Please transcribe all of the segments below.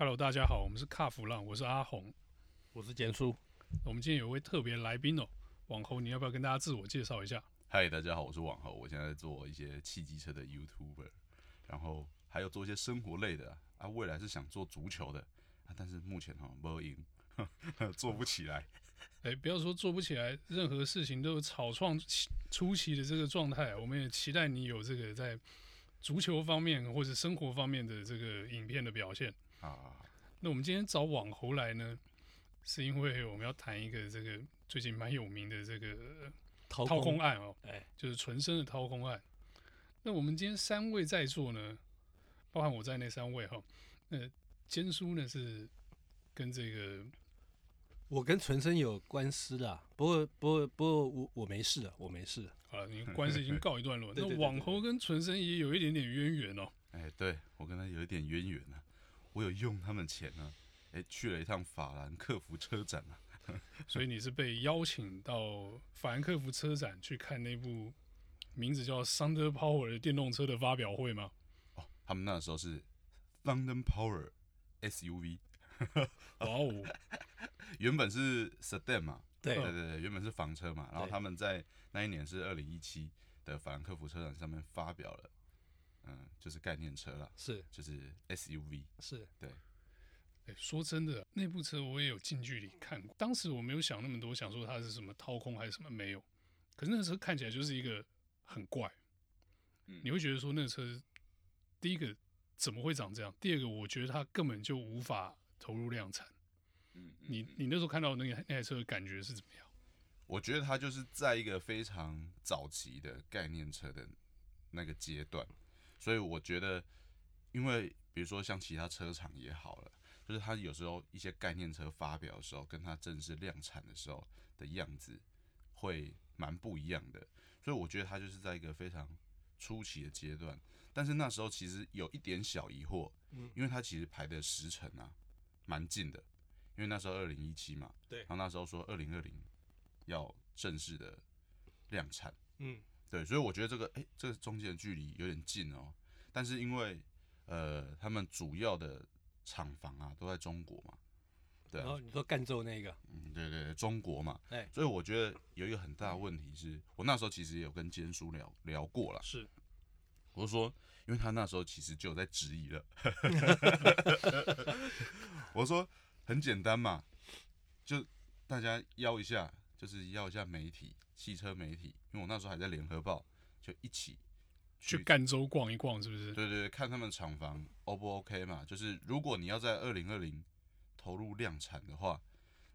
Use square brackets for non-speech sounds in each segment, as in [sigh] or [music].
Hello，大家好，我们是卡弗浪，我是阿红，我是简叔。我们今天有位特别来宾哦，网红，你要不要跟大家自我介绍一下？嗨，大家好，我是网红，我现在在做一些汽机车的 YouTuber，然后还有做一些生活类的啊，未来是想做足球的啊，但是目前哈没赢，[laughs] 做不起来。[laughs] 哎，不要说做不起来，任何事情都有草创初期的这个状态，我们也期待你有这个在足球方面或者生活方面的这个影片的表现。啊，那我们今天找网红来呢，是因为我们要谈一个这个最近蛮有名的这个掏空，掏空案哦，哎，就是纯生的掏空案。那我们今天三位在座呢，包含我在内三位哈，那坚叔呢是跟这个我跟纯生有官司啦，不过不过不过我我没事的，我没事了。好了，你官司已经告一段落。[laughs] 那网红跟纯生也有一点点渊源哦。哎，对我跟他有一点渊源啊。我有用他们钱呢，哎，去了一趟法兰克福车展啊，[laughs] 所以你是被邀请到法兰克福车展去看那部名字叫《Thunder Power》的电动车的发表会吗？哦，他们那时候是 Thunder Power SUV，[laughs] 哇哦，[laughs] 原本是 Sedan 嘛，对。对对对，原本是房车嘛，然后他们在那一年是二零一七的法兰克福车展上面发表了。嗯，就是概念车了，是，就是 SUV，是对。哎、欸，说真的，那部车我也有近距离看过。当时我没有想那么多，想说它是什么掏空还是什么没有。可是那个车看起来就是一个很怪，嗯，你会觉得说那个车，第一个怎么会长这样？第二个，我觉得它根本就无法投入量产。嗯，你你那时候看到那个那台车的感觉是怎么样？我觉得它就是在一个非常早期的概念车的那个阶段。所以我觉得，因为比如说像其他车厂也好了，就是它有时候一些概念车发表的时候，跟它正式量产的时候的样子会蛮不一样的。所以我觉得它就是在一个非常初期的阶段。但是那时候其实有一点小疑惑，因为它其实排的时程啊蛮近的，因为那时候二零一七嘛，对，然后那时候说二零二零要正式的量产，嗯。对，所以我觉得这个，哎，这个中间的距离有点近哦。但是因为，呃，他们主要的厂房啊都在中国嘛，对啊。然后你说赣州那个，嗯，对对对，中国嘛。哎，所以我觉得有一个很大的问题是，我那时候其实也有跟坚叔聊聊过了。是，我就说，因为他那时候其实就有在质疑了。[laughs] 我说很简单嘛，就大家邀一下，就是要一下媒体。汽车媒体，因为我那时候还在联合报，就一起去赣州逛一逛，是不是？对对对，看他们厂房 O 不 OK 嘛？就是如果你要在二零二零投入量产的话，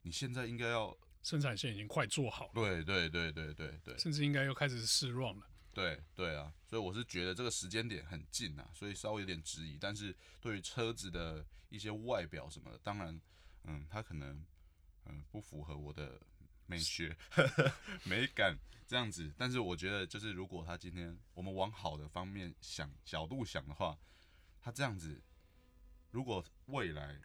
你现在应该要生产线已经快做好了。对对对对对对，甚至应该又开始试 run 了。对对啊，所以我是觉得这个时间点很近啊，所以稍微有点质疑。但是对于车子的一些外表什么的，当然，嗯，它可能嗯不符合我的。美学、[laughs] 美感这样子，但是我觉得，就是如果他今天我们往好的方面想角度想的话，他这样子，如果未来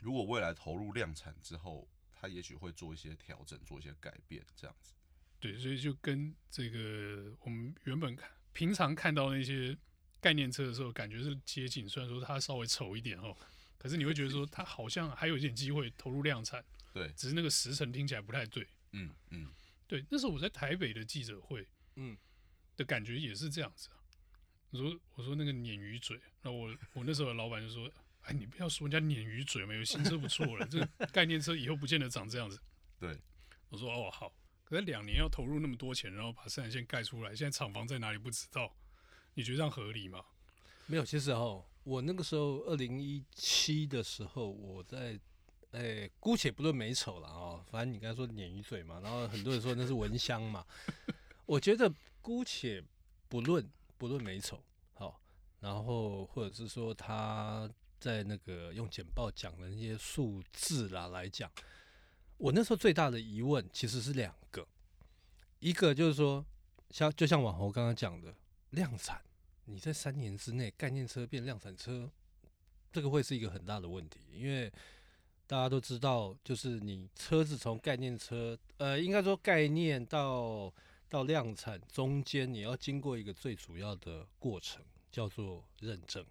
如果未来投入量产之后，他也许会做一些调整，做一些改变，这样子。对，所以就跟这个我们原本看平常看到那些概念车的时候，感觉是接近，虽然说它稍微丑一点哦，可是你会觉得说它好像还有一点机会投入量产。对，只是那个时辰听起来不太对。嗯嗯，对，那时候我在台北的记者会，嗯，的感觉也是这样子啊。我说我说那个鲶鱼嘴，那我我那时候的老板就说，[laughs] 哎，你不要说人家鲶鱼嘴嘛，有新车不错了，[laughs] 这个概念车以后不见得长这样子。对，我说哦好，可是两年要投入那么多钱，然后把生产线盖出来，现在厂房在哪里不知道，你觉得这样合理吗？没有，其实哦，我那个时候二零一七的时候，我在。哎、姑且不论美丑了哦，反正你刚才说鲶鱼嘴嘛，然后很多人说那是蚊香嘛。[laughs] 我觉得姑且不论不论美丑，好，然后或者是说他在那个用简报讲的那些数字啦来讲，我那时候最大的疑问其实是两个，一个就是说，像就像网红刚刚讲的量产，你在三年之内概念车变量产车，这个会是一个很大的问题，因为。大家都知道，就是你车子从概念车，呃，应该说概念到到量产中间，你要经过一个最主要的过程，叫做认证，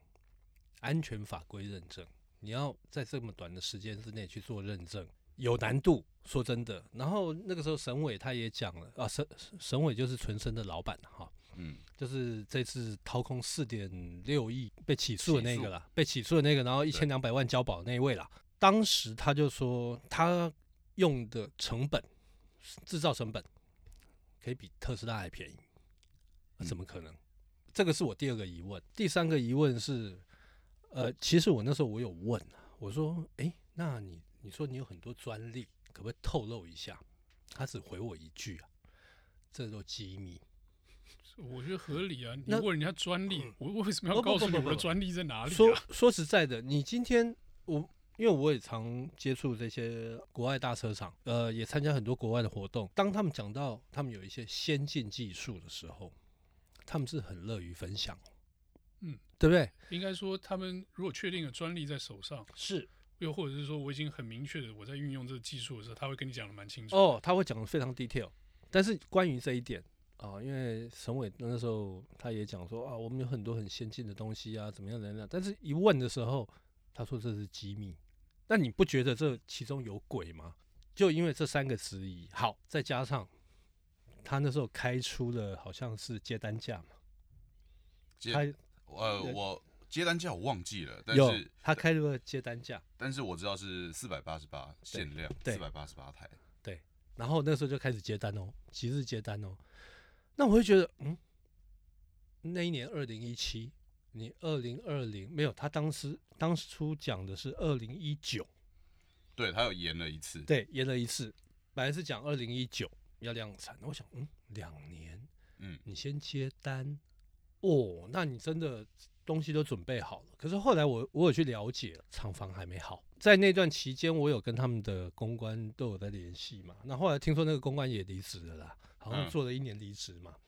安全法规认证。你要在这么短的时间之内去做认证，有难度。说真的，然后那个时候沈伟他也讲了啊，沈沈伟就是纯生的老板哈，嗯，就是这次掏空四点六亿被起诉的那个啦，被起诉的那个，然后一千两百万交保那一位啦。当时他就说他用的成本，制造成本可以比特斯拉还便宜，怎么可能？这个是我第二个疑问。第三个疑问是，呃，其实我那时候我有问啊，我说，哎，那你你说你有很多专利。可不可以透露一下？他只回我一句啊，这都机密。我觉得合理啊。你问人家专利，我为什么要告诉你我的专利在哪里啊？说说实在的，你今天我因为我也常接触这些国外大车厂，呃，也参加很多国外的活动。当他们讲到他们有一些先进技术的时候，他们是很乐于分享。嗯，对不对？应该说，他们如果确定了专利在手上，是。又或者是说，我已经很明确的我在运用这个技术的时候，他会跟你讲的蛮清楚。哦，他会讲的非常 detail。但是关于这一点啊，因为沈伟那时候他也讲说啊，我们有很多很先进的东西啊，怎么样怎么样。但是一问的时候，他说这是机密。那你不觉得这其中有鬼吗？就因为这三个质疑，好，再加上他那时候开出了好像是接单价嘛，接开呃我。接单价我忘记了，但是他开了个接单价，但是我知道是四百八十八限量，四百八十八台。对，然后那时候就开始接单哦，即日接单哦。那我会觉得，嗯，那一年二零一七，你二零二零没有，他当时当初讲的是二零一九，对他有延了一次，对，延了一次，本来是讲二零一九要量产，我想，嗯，两年，嗯，你先接单，哦，那你真的。东西都准备好了，可是后来我我有去了解，厂房还没好。在那段期间，我有跟他们的公关都有在联系嘛。那后来听说那个公关也离职了啦，好像做了一年离职嘛。嗯、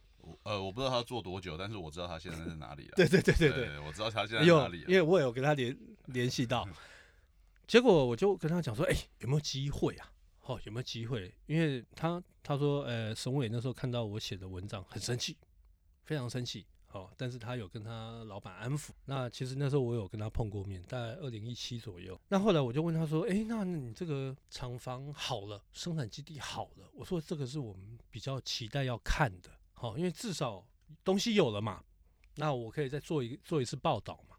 呃，我不知道他做多久，但是我知道他现在在哪里了。[laughs] 对对对对对，我知道他现在在哪里。因为我有跟他联联系到，[laughs] 结果我就跟他讲说，哎、欸，有没有机会啊？哦，有没有机会？因为他他说，呃，省委那时候看到我写的文章很生气，非常生气。哦，但是他有跟他老板安抚。那其实那时候我有跟他碰过面，大概二零一七左右。那后来我就问他说：“哎、欸，那你这个厂房好了，生产基地好了，我说这个是我们比较期待要看的。好、哦，因为至少东西有了嘛，那我可以再做一做一次报道嘛。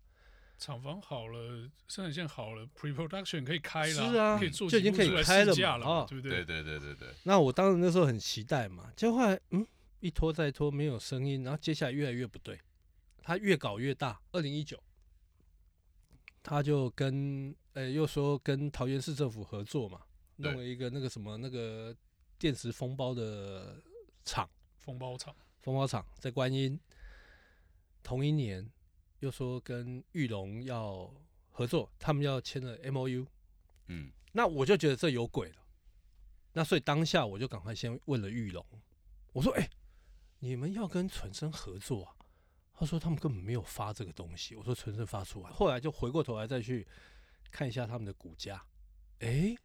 厂房好了，生产线好了，pre-production 可以开了，是啊，可以做就已经可以开了嘛，对不对？对对对对对。那我当时那时候很期待嘛，结果后来嗯。一拖再拖，没有声音，然后接下来越来越不对，他越搞越大。二零一九，他就跟呃、欸、又说跟桃园市政府合作嘛，弄了一个那个什么那个电池封包的厂，封包场，风包厂在观音。同一年又说跟玉龙要合作，他们要签了 M O U。嗯，那我就觉得这有鬼了。那所以当下我就赶快先问了玉龙，我说哎。欸你们要跟纯生合作啊？他说他们根本没有发这个东西。我说纯生发出来，后来就回过头来再去看一下他们的股价，哎，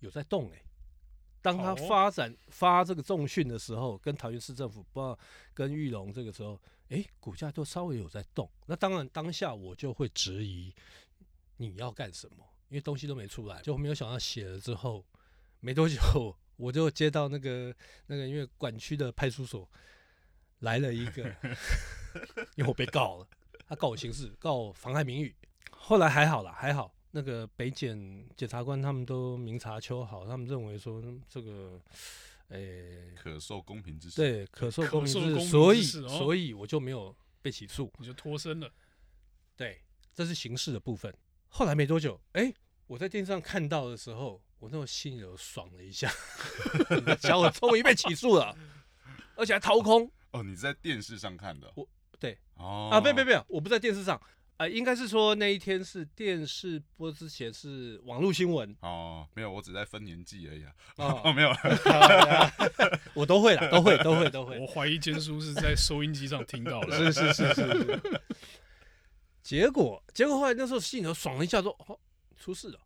有在动哎。当他发展发这个重讯的时候，跟桃园市政府不知道跟玉龙这个时候，哎，股价都稍微有在动。那当然当下我就会质疑你要干什么，因为东西都没出来，就没有想到写了之后没多久，我就接到那个那个因为管区的派出所。来了一个，[laughs] 因为我被告了，他告我刑事，告我妨害名誉。后来还好啦，还好，那个北检检察官他们都明察秋毫，他们认为说这个，诶、欸，可受公平之对，可受公平之事，所以所以我就没有被起诉，你就脱身了。对，这是刑事的部分。后来没多久，哎、欸，我在电视上看到的时候，我那种心里有爽了一下，[laughs] 小我终于被起诉了，而且还掏空。哦，你在电视上看的？我对哦啊，没没没有，我不在电视上啊、呃，应该是说那一天是电视播之前是网络新闻。哦，没有，我只在分年纪而已啊，哦，[laughs] 哦没有，[laughs] 我都会了，都会都会都会，我怀疑坚叔是在收音机上听到了，是是是是。是，结果结果后来那时候心里头爽了一下说，说哦出事了，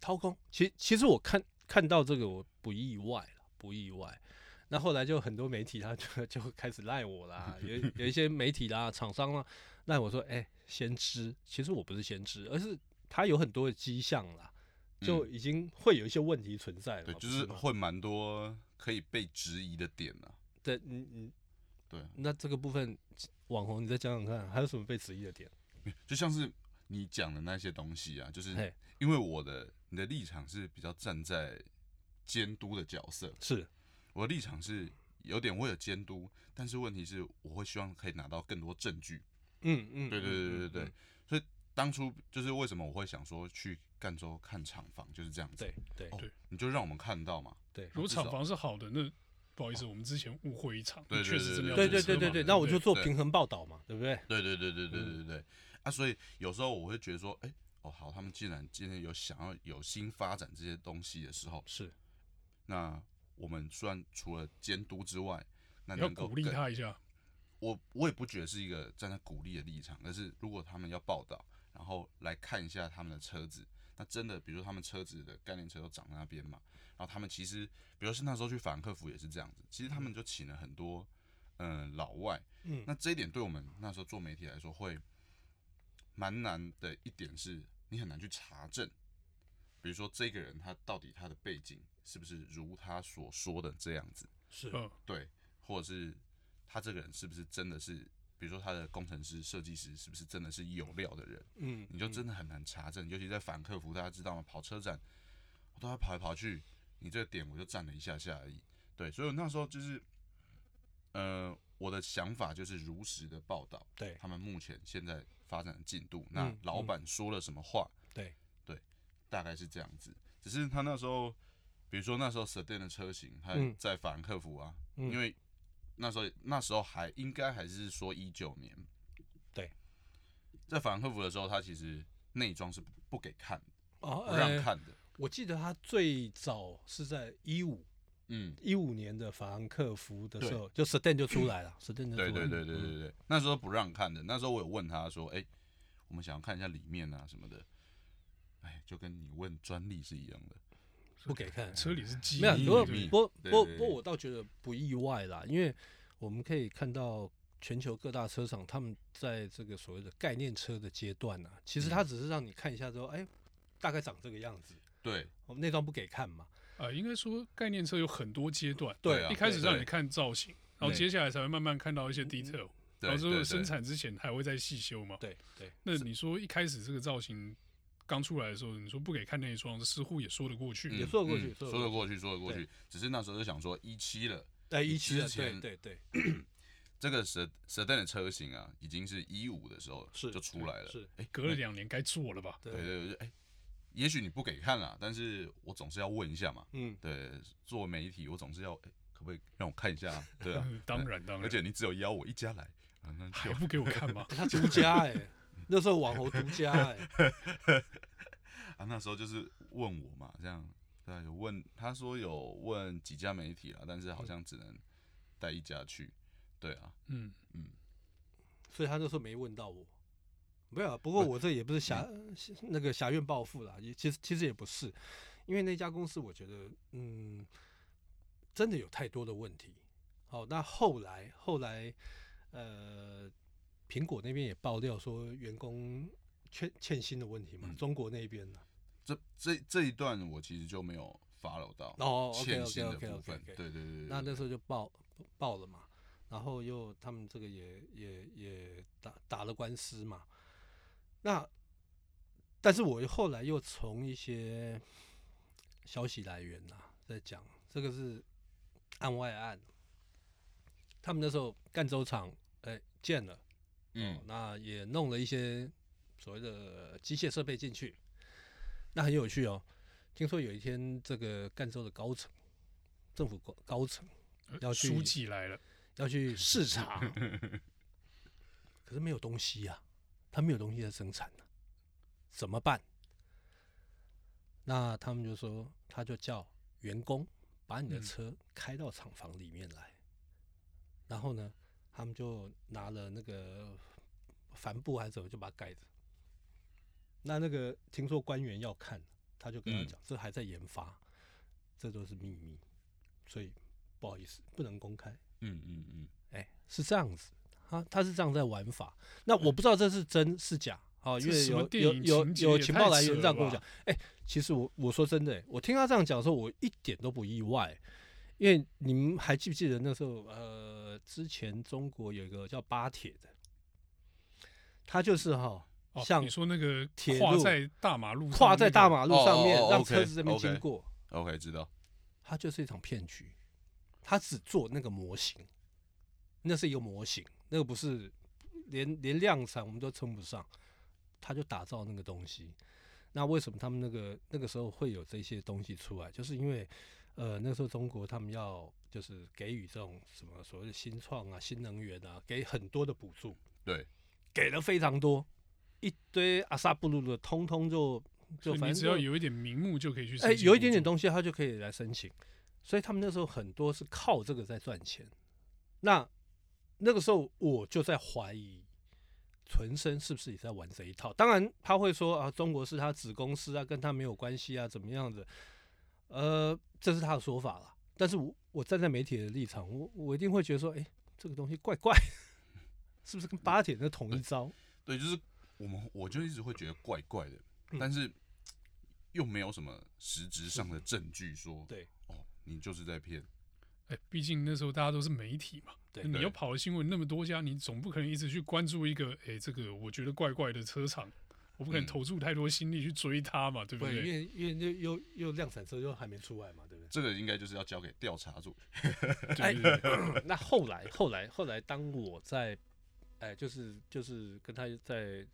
掏空，其其实我看看到这个我不意外了，不意外。那后来就很多媒体他就 [laughs] 就开始赖我啦，有有一些媒体啦、厂商啦赖我说，哎、欸，先知，其实我不是先知，而是它有很多的迹象啦，就已经会有一些问题存在了。对，就是会蛮多可以被质疑的点了。对，嗯你，对。那这个部分，网红你再讲讲看，还有什么被质疑的点？[laughs] 就像是你讲的那些东西啊，就是因为我的你的立场是比较站在监督的角色，是我的立场是有点为了监督，但是问题是我会希望可以拿到更多证据。嗯嗯，对对对对对对，所以。当初就是为什么我会想说去赣州看厂房，就是这样子。对对对，你就让我们看到嘛。对，如果厂房是好的，那不好意思，我们之前误会一场。对对对对对对对对，那我就做平衡报道嘛，对不对？对对对对对对对。啊，所以有时候我会觉得说，哎，哦好，他们既然今天有想要有新发展这些东西的时候，是。那我们虽然除了监督之外，那能够鼓励他一下。我我也不觉得是一个站在鼓励的立场，而是如果他们要报道。然后来看一下他们的车子，那真的，比如说他们车子的概念车都长在那边嘛，然后他们其实，比如是那时候去法兰克福也是这样子，其实他们就请了很多，嗯、呃，老外，嗯，那这一点对我们那时候做媒体来说会蛮难的一点是，你很难去查证，比如说这个人他到底他的背景是不是如他所说的这样子，是，对，或者是他这个人是不是真的是。比如说他的工程师、设计师是不是真的是有料的人？嗯，你就真的很难查证。尤其在反客服，大家知道吗？跑车展，我都要跑来跑去，你这个点我就站了一下下而已。对，所以我那时候就是，呃，我的想法就是如实的报道，对他们目前现在发展的进度。那老板说了什么话？对对，大概是这样子。只是他那时候，比如说那时候 Sedan 的车型，他在法兰克福啊，因为。那时候那时候还应该还是说一九年，对，在法兰克福的时候，他其实内装是不给看的，哦，不让看的。我记得他最早是在一五，嗯，一五年的法兰克福的时候，就 Sedan 就出来了，Sedan 就出来了。对对对对对对，那时候不让看的。那时候我有问他说：“哎，我们想要看一下里面啊什么的。”哎，就跟你问专利是一样的。不给看，车里是机密。没有，不不不不，我倒觉得不意外啦，因为我们可以看到全球各大车厂，他们在这个所谓的概念车的阶段呢，其实它只是让你看一下之后，哎，大概长这个样子。对，我们内装不给看嘛。啊，应该说概念车有很多阶段，对，啊一开始让你看造型，然后接下来才会慢慢看到一些 detail，然后最后生产之前还会再细修嘛。对对。那你说一开始这个造型？刚出来的时候，你说不给看那一双，似乎也说得过去，也说得过去，说得过去，说得过去。只是那时候就想说一七了，在一七之前，对对对，[clears throat] 这个蛇蛇蛋的车型啊，已经是一五的时候就出来了，是，哎，隔了两年该做了吧？对对对，哎，也许你不给看了，但是我总是要问一下嘛，嗯，对，做媒体我总是要，哎，可不可以让我看一下？[laughs] 对啊，当然当然，而且你只有邀我一家来，还不给我看吗？[laughs] 他独家 [laughs] 哎。那时候网红独家哎、欸，[laughs] 啊，那时候就是问我嘛，这样对，有问他说有问几家媒体了，但是好像只能带一家去，对啊，嗯嗯，所以他那时候没问到我，没有，不过我这也不是侠、嗯、那个侠怨报复啦，也其实其实也不是，因为那家公司我觉得嗯，真的有太多的问题。好，那后来后来呃。苹果那边也爆料说员工欠欠薪的问题嘛，嗯、中国那边呢？这这这一段我其实就没有 follow 到哦欠薪的部分，对对对对。那那时候就爆爆了嘛，然后又他们这个也也也打打了官司嘛。那但是我后来又从一些消息来源呐、啊，在讲这个是案外案，他们那时候赣州厂哎建了。嗯、哦，那也弄了一些所谓的机械设备进去，那很有趣哦。听说有一天，这个赣州的高层，政府高高层要去，书记来了，要去 [laughs] 视察，[laughs] 可是没有东西呀、啊，他没有东西在生产呢、啊，怎么办？那他们就说，他就叫员工把你的车开到厂房里面来，嗯、然后呢？他们就拿了那个帆布还是怎么，就把它盖着。那那个听说官员要看，他就跟他讲，这还在研发，这都是秘密，所以不好意思，不能公开。嗯嗯嗯，哎，是这样子，他他是这样在玩法。那我不知道这是真是假，啊，因为有有有有情报来源这样跟我讲，哎、欸，其实我我说真的、欸，我听他这样讲的时候，我一点都不意外，因为你们还记不记得那时候，呃，之前中国有一个叫巴铁的，他就是哈，像你说那个铁路在大马路跨在大马路上面，让车子这边经过，OK，知道，他就是一场骗局，他只做那个模型，那是一个模型，那个不是连连量产我们都称不上。他就打造那个东西，那为什么他们那个那个时候会有这些东西出来？就是因为，呃，那时候中国他们要就是给予这种什么所谓的新创啊、新能源啊，给很多的补助，对，给了非常多，一堆阿萨布鲁的，通通就就反正只要有一点名目就可以去，哎，有一点点东西他就可以来申请，所以他们那时候很多是靠这个在赚钱。那那个时候我就在怀疑。纯生是不是也在玩这一套？当然他会说啊，中国是他子公司啊，跟他没有关系啊，怎么样子？呃，这是他的说法了。但是我我站在媒体的立场，我我一定会觉得说，哎，这个东西怪怪，是不是跟巴铁的同一招？[laughs] 对，就是我们我就一直会觉得怪怪的，但是又没有什么实质上的证据说，对哦，你就是在骗。哎，毕竟那时候大家都是媒体嘛，对，你又跑了新闻那么多家，你总不可能一直去关注一个，哎，这个我觉得怪怪的车厂，我不可能投注太多心力去追他嘛，嗯、对不对？因为因为又又又量产车又还没出来嘛，对不对？这个应该就是要交给调查组。[laughs] 哎，那后来后来后来，当我在哎，就是就是跟他在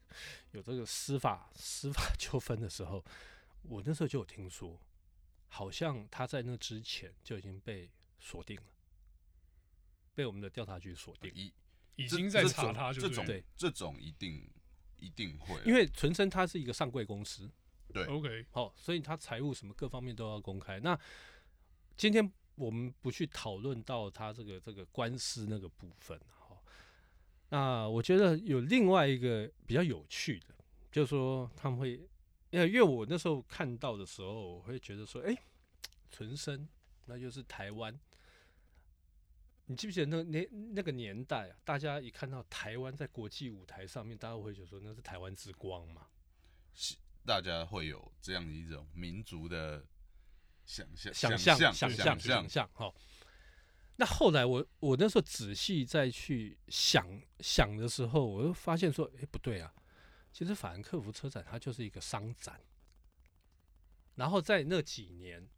有这个司法司法纠纷的时候，我那时候就有听说，好像他在那之前就已经被。锁定了，被我们的调查局锁定，已已经在查他，就这种对这种一定一定会，因为纯生它是一个上柜公司，对，OK，好，所以它财务什么各方面都要公开。那今天我们不去讨论到他这个这个官司那个部分，好，那我觉得有另外一个比较有趣的，就是说他们会，因为因为我那时候看到的时候，我会觉得说，哎，纯生那就是台湾。你记不记得那那那个年代啊？大家一看到台湾在国际舞台上面，大家会觉得说那是台湾之光嘛？是，大家会有这样一种民族的想象、想象、想象、想象。好，那后来我我那时候仔细再去想想的时候，我又发现说，哎，不对啊！其实法兰克福车展它就是一个商展，然后在那几年，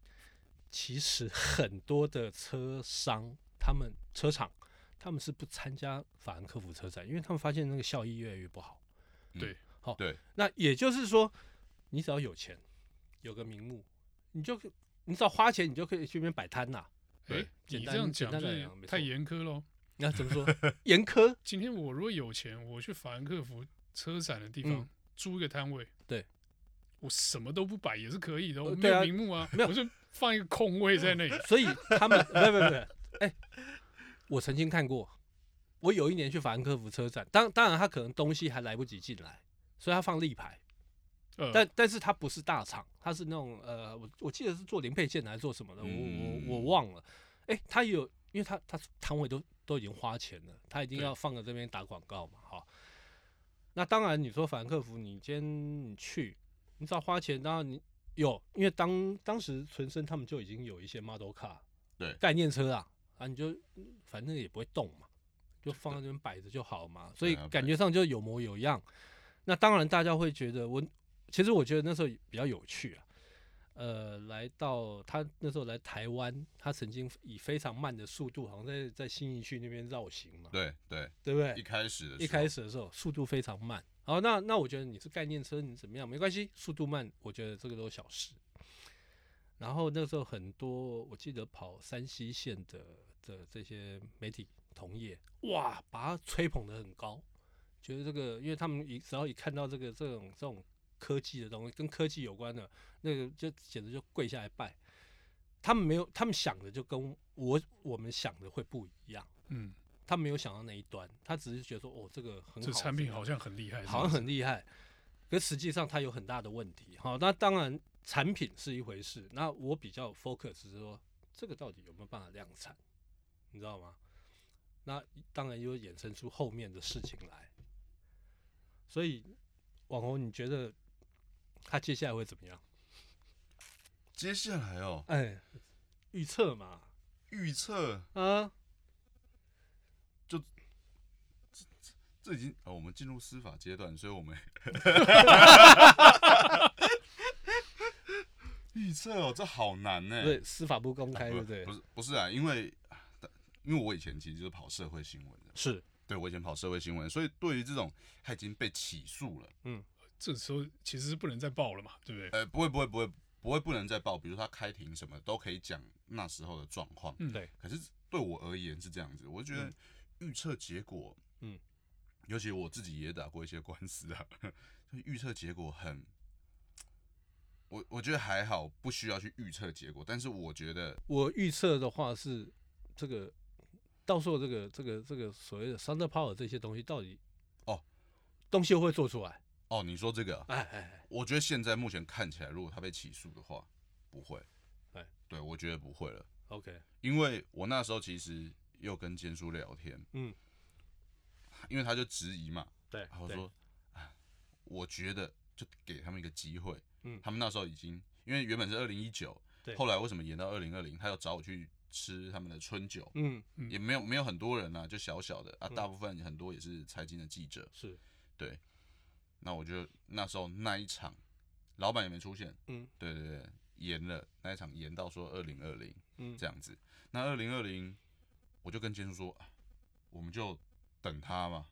其实很多的车商。他们车厂，他们是不参加法兰克福车展，因为他们发现那个效益越来越不好。对，好，对。那也就是说，你只要有钱，有个名目，你就你只要花钱，你就可以去那边摆摊呐。哎，你这样讲太严苛喽。那怎么说？[laughs] 严苛？今天我如果有钱，我去法兰克福车展的地方租一个摊位，对，我什么都不摆也是可以的，我没有名目啊，没有，我就放一个空位在那里。[laughs] 所以他们，没有没有没有。哎、欸，我曾经看过，我有一年去法兰克福车展，当当然他可能东西还来不及进来，所以他放立牌，呃、但但是他不是大厂，他是那种呃，我我记得是做零配件还是做什么的，我我我忘了。哎、欸，他有，因为他他摊位都都已经花钱了，他一定要放在这边打广告嘛，哈。那当然你说法兰克福，你今天你去，你只要花钱，当然你有，因为当当时纯生他们就已经有一些 model car，对，概念车啊。啊，你就反正也不会动嘛，就放在那边摆着就好嘛，所以感觉上就有模有样。那当然大家会觉得我，其实我觉得那时候比较有趣啊。呃，来到他那时候来台湾，他曾经以非常慢的速度，好像在在新义区那边绕行嘛。对对，对不对？一开始的一开始的时候速度非常慢。好，那那我觉得你是概念车，你怎么样没关系，速度慢，我觉得这个都是小事。然后那时候很多，我记得跑山西线的。的这些媒体同业，哇，把它吹捧的很高，觉得这个，因为他们一只要一看到这个这种这种科技的东西，跟科技有关的，那个就简直就跪下来拜。他们没有，他们想的就跟我我们想的会不一样，嗯，他没有想到那一端，他只是觉得说，哦，这个很好，这产品好像很厉害，好像很厉害，可实际上它有很大的问题。好，那当然产品是一回事，那我比较 focus 是说，这个到底有没有办法量产？你知道吗？那当然又衍生出后面的事情来，所以网红，你觉得他接下来会怎么样？接下来哦，哎，预测嘛，预测啊，就这这已经哦，我们进入司法阶段，所以我们 [laughs] 预测哦，这好难呢。对，司法不公开，对不对？不是不是啊，因为因为我以前其实就是跑社会新闻的，是对，我以前跑社会新闻，所以对于这种他已经被起诉了，嗯，这时候其实是不能再报了嘛，对不对？呃，不会不会不会。不会不能再报，比如他开庭什么都可以讲那时候的状况。嗯，对。可是对我而言是这样子，我就觉得预测结果，嗯，尤其我自己也打过一些官司啊，[laughs] 就预测结果很，我我觉得还好，不需要去预测结果。但是我觉得，我预测的话是这个，到时候这个这个这个所谓的 Thunder Power 这些东西到底哦，东西会做出来。哦，你说这个，哎哎哎，我觉得现在目前看起来，如果他被起诉的话，不会，哎，对，我觉得不会了。OK，因为我那时候其实又跟坚叔聊天，嗯，因为他就质疑嘛，对，然后说，哎，我觉得就给他们一个机会，嗯，他们那时候已经，因为原本是二零一九，对，后来为什么延到二零二零？他要找我去吃他们的春酒，嗯，也没有没有很多人啊，就小小的啊，大部分很多也是财经的记者，是，对。那我就那时候那一场，老板也没出现，嗯，对对对，延了那一场延到说二零二零，嗯，这样子。那二零二零，我就跟坚叔说，我们就等他嘛，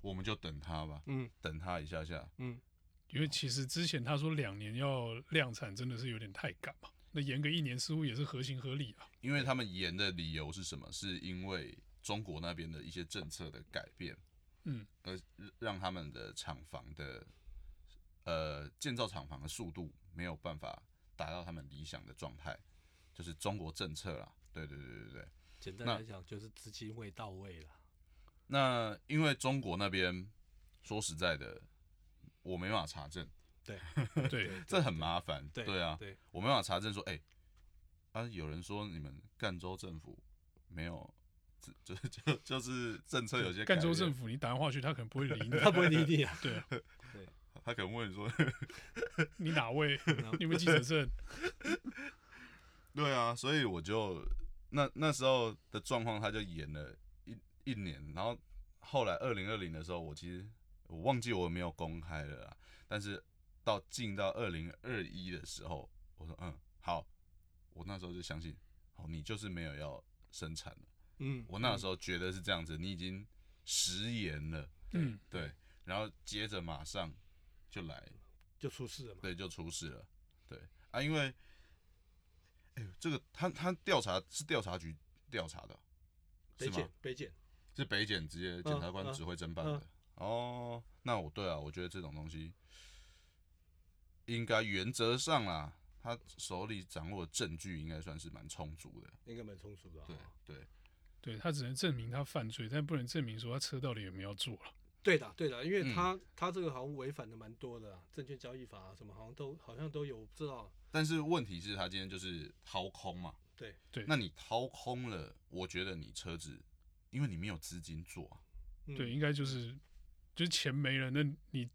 我们就等他吧，嗯，等他一下下，嗯，因为其实之前他说两年要量产，真的是有点太赶嘛。那延个一年似乎也是合情合理啊。因为他们延的理由是什么？是因为中国那边的一些政策的改变。嗯，而让他们的厂房的呃建造厂房的速度没有办法达到他们理想的状态，就是中国政策啦。对对对对对，简单来讲就是资金未到位了。那因为中国那边说实在的，我没办法查证。[laughs] 对对，这很麻烦。对对啊，对，我没办法查证说，哎、欸，啊，有人说你们赣州政府没有。就就 [laughs] 就是政策有些赣州政府，你打电话去，他可能不会理你，[laughs] 他不会理你啊。对对，他可能问你说，你哪位？你有没有记者证？对啊，所以我就那那时候的状况，他就延了一一年，然后后来二零二零的时候，我其实我忘记我有没有公开了啦，但是到进到二零二一的时候，我说嗯好，我那时候就相信，好，你就是没有要生产了。嗯，我那时候觉得是这样子，你已经食言了，嗯，对，然后接着马上就来，就出事了嘛，对，就出事了，对。啊，因为，哎呦，这个他他调查是调查局调查的，是吗？北检，是北检直接检察官指挥侦办的，哦，那我对啊，我觉得这种东西应该原则上啦，他手里掌握的证据应该算是蛮充足的，应该蛮充足的，对对。对，他只能证明他犯罪，但不能证明说他车到底有没有做了。对的，对的，因为他、嗯、他这个好像违反的蛮多的，证券交易法啊什么好像都好像都有不知道。但是问题是，他今天就是掏空嘛。对对，那你掏空了，我觉得你车子，因为你没有资金做、啊嗯，对，应该就是就是钱没了，那你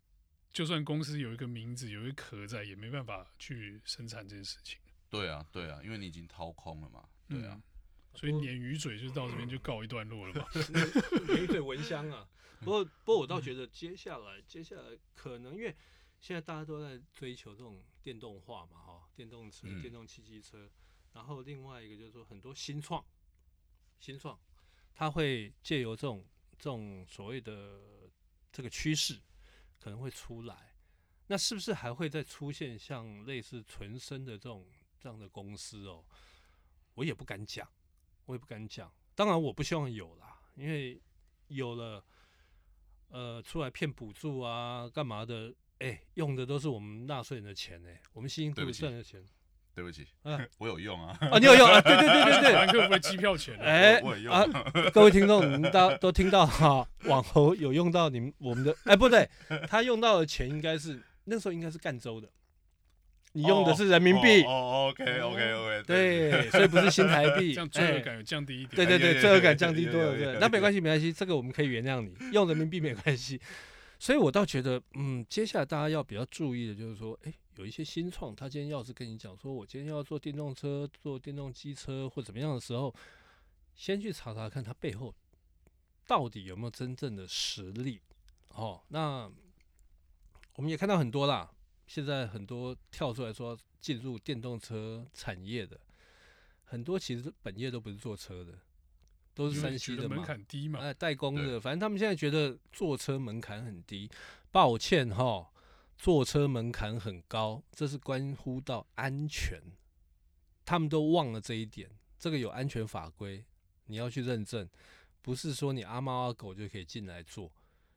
就算公司有一个名字，有一个壳在，也没办法去生产这件事情。对啊，对啊，因为你已经掏空了嘛。对啊。嗯所以鲶鱼嘴就到这边就告一段落了嘛。鲶鱼嘴闻香啊，[laughs] 不过不过我倒觉得接下来接下来可能因为现在大家都在追求这种电动化嘛，哈，电动车、电动汽机车，然后另外一个就是说很多新创，新创，它会借由这种这种所谓的这个趋势可能会出来，那是不是还会再出现像类似纯生的这种这样的公司哦？我也不敢讲。我也不敢讲，当然我不希望有啦，因为有了，呃，出来骗补助啊，干嘛的？哎、欸，用的都是我们纳税人的钱哎、欸，我们辛辛苦苦赚的钱。对不起，啊，[laughs] 我有用啊。啊，你有用啊？对对对对对，兰克福机票钱。哎、欸，我有用啊，各位听众，你们大家都听到哈，网红有用到你们我们的，哎、欸，不对，他用到的钱应该是那时候应该是赣州的。你用的是人民币哦，OK，OK，OK，对，所以不是新台币，[laughs] 这样罪恶感有降低一点。对对对，罪恶感降低多了，对，那没关系，没关系，这个我们可以原谅你，用人民币没关系。所以我倒觉得，嗯，接下来大家要比较注意的就是说，诶、欸，有一些新创，他今天要是跟你讲说，我今天要做电动车、做电动机车或怎么样的时候，先去查查看他背后到底有没有真正的实力。哦，那我们也看到很多啦，现在很多跳出来说进入电动车产业的，很多其实本业都不是做车的。都是山西的嘛，门槛低嘛，哎，代工的，反正他们现在觉得坐车门槛很低。抱歉哈，坐车门槛很高，这是关乎到安全，他们都忘了这一点。这个有安全法规，你要去认证，不是说你阿猫阿狗就可以进来坐。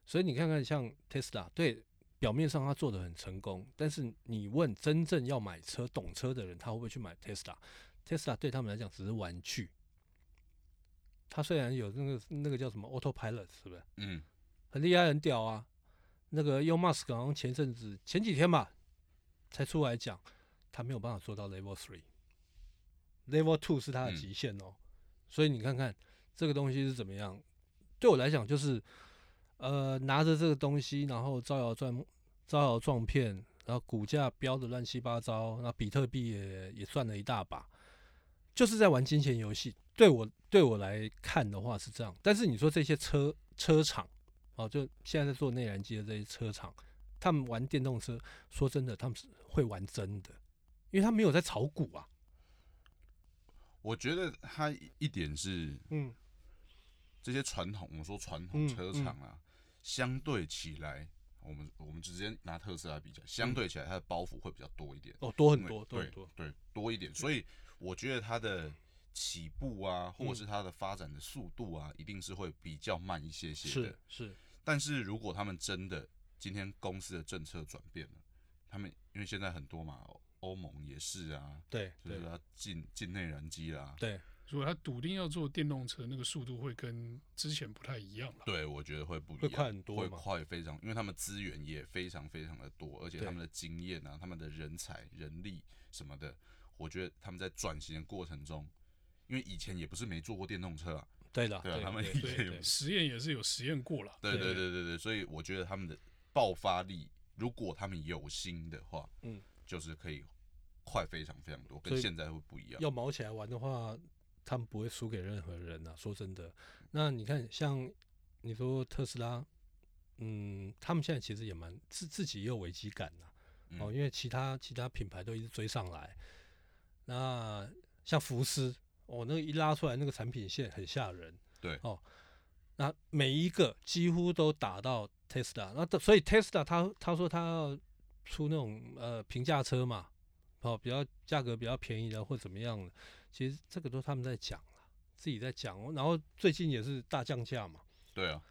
所以你看看像 Tesla，对，表面上他做的很成功，但是你问真正要买车、懂车的人，他会不会去买 Tesla？Tesla 对他们来讲只是玩具。他虽然有那个那个叫什么 Autopilot，是不是？嗯，很厉害，很屌啊。那个 Elon Musk 好像前阵子前几天吧，才出来讲，他没有办法做到 Level Three，Level Two 是他的极限哦。嗯、所以你看看这个东西是怎么样？对我来讲，就是呃拿着这个东西，然后招摇撞招摇撞骗，然后股价飙的乱七八糟，然后比特币也也赚了一大把，就是在玩金钱游戏。对我对我来看的话是这样，但是你说这些车车厂，哦，就现在在做内燃机的这些车厂，他们玩电动车，说真的，他们是会玩真的，因为他没有在炒股啊。我觉得他一点是，嗯，这些传统，我们说传统车厂啊，嗯嗯、相对起来，我们我们直接拿特斯拉比较，相对起来它的包袱会比较多一点，哦，多很多，多很多，对，多一点，所以我觉得它的。起步啊，或者是它的发展的速度啊，嗯、一定是会比较慢一些些的。是，是。但是如果他们真的今天公司的政策转变了，他们因为现在很多嘛，欧盟也是啊，对，就是要进进内燃机啦。对，如果他笃定要做电动车，那个速度会跟之前不太一样了。对，我觉得会不一样，会快很多，会快非常，因为他们资源也非常非常的多，而且他们的经验啊，他们的人才、人力什么的，我觉得他们在转型的过程中。因为以前也不是没坐过电动车啊，对的，对啊，他们以前有实验也是有实验过了，对对对。对对，所以我觉得他们的爆发力，如果他们有心的话，嗯，就是可以快非常非常多，跟现在会不一样。要毛起来玩的话，他们不会输给任何人啊，说真的，那你看，像你说特斯拉，嗯，他们现在其实也蛮自自己也有危机感呐，哦，因为其他其他品牌都一直追上来，那像福斯。哦，那个一拉出来，那个产品线很吓人。对，哦，那每一个几乎都打到 Tesla，那所以 Tesla 他他说他要出那种呃平价车嘛，哦，比较价格比较便宜的或怎么样的，其实这个都是他们在讲自己在讲。然后最近也是大降价嘛。对啊，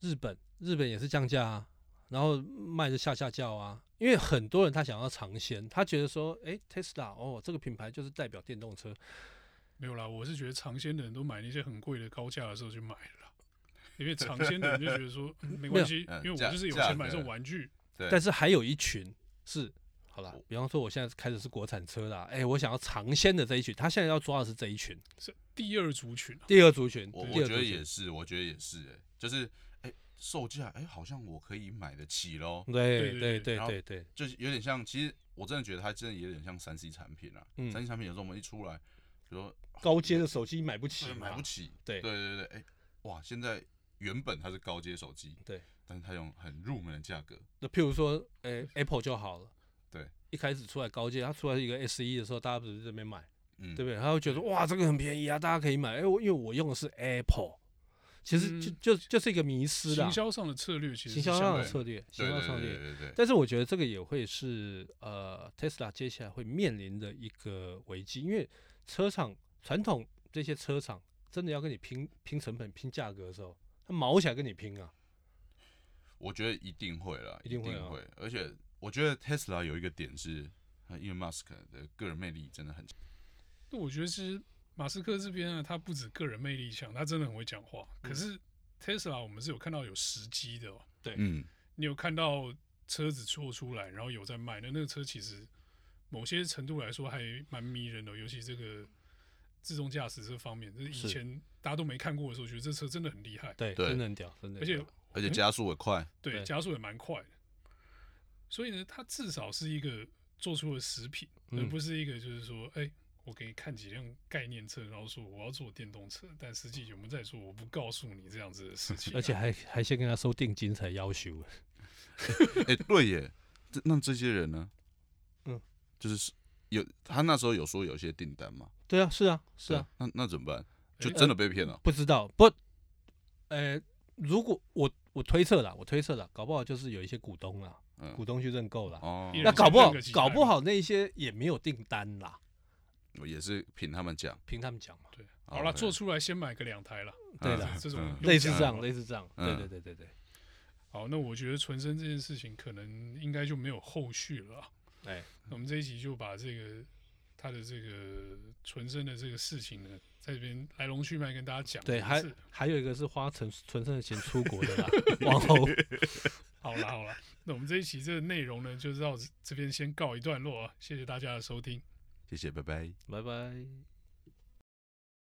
日本日本也是降价啊，然后卖的下下叫啊，因为很多人他想要尝鲜，他觉得说，哎，Tesla 哦，这个品牌就是代表电动车。没有啦，我是觉得尝鲜的人都买那些很贵的高价的时候就买了，因为尝鲜的人就觉得说、[laughs] 嗯、没关系，因为我就是有钱买这种玩具。对。但是还有一群是，好了，比方说我现在开的是国产车啦，哎、欸，我想要尝鲜的这一群，他现在要抓的是这一群，是第二族群、啊。第二族群，我我觉得也是，我觉得也是、欸，哎，就是哎、欸，售价哎、欸，好像我可以买得起喽。对对对对对，就是有点像，其实我真的觉得它真的有点像三 C 产品啊。嗯。三 C 产品有时候我们一出来。比如说高阶的手机买不起，买不起。对对对对，哎，哇！现在原本它是高阶手机，对，但是它用很入门的价格。那譬如说，哎，Apple 就好了。对，一开始出来高阶，它出来一个 SE 的时候，大家不是这边买，嗯，对不对？他会觉得哇，这个很便宜啊，大家可以买。哎，我因为我用的是 Apple，其实就就就是一个迷思啦。行销上的策略，其实行销上的策略，行销策略，对对对。但是我觉得这个也会是呃，Tesla 接下来会面临的一个危机，因为车厂。传统这些车厂真的要跟你拼拼成本、拼价格的时候，他毛起来跟你拼啊！我觉得一定会了，一定会，啊。而且我觉得 Tesla 有一个点是，Elon Musk 的个人魅力真的很强。那我觉得其实马斯克这边呢，他不止个人魅力强，他真的很会讲话。可是 Tesla 我们是有看到有时机的，喔，对，嗯，你有看到车子做出来，然后有在卖，那那个车其实某些程度来说还蛮迷人的，尤其这个。自动驾驶这方面，就是以前大家都没看过的时候，觉得这车真的很厉害。对，真的很屌，真的。而且而且加速也快，对，加速也蛮快的。所以呢，它至少是一个做出了食品，嗯、而不是一个就是说，哎、欸，我给你看几辆概念车，然后说我要做电动车，但实际有没有在做，我不告诉你这样子的事情、啊，[laughs] 而且还还先跟他收定金才要求。[laughs] 哎、欸，对耶，这那这些人呢？嗯，就是有他那时候有说有些订单嘛？对啊，是啊，是啊，那那怎么办？就真的被骗了、欸呃？不知道，不，呃，如果我我推测了，我推测了，搞不好就是有一些股东啊，嗯、股东去认购了，哦，那搞不好搞不好那一些也没有订单啦，我也是凭他们讲，凭他们讲嘛，对，好了，做出来先买个两台了，对的，这种类似这样，类似这样，对对对对对。好，那我觉得纯生这件事情可能应该就没有后续了。哎，我们这一集就把这个他的这个纯生的这个事情呢，在这边来龙去脉跟大家讲。对，还还有一个是花纯纯生的钱出国的啦，[laughs] 往后。好了好了，那我们这一期这个内容呢，就到这边先告一段落啊，谢谢大家的收听，谢谢，拜拜，拜拜。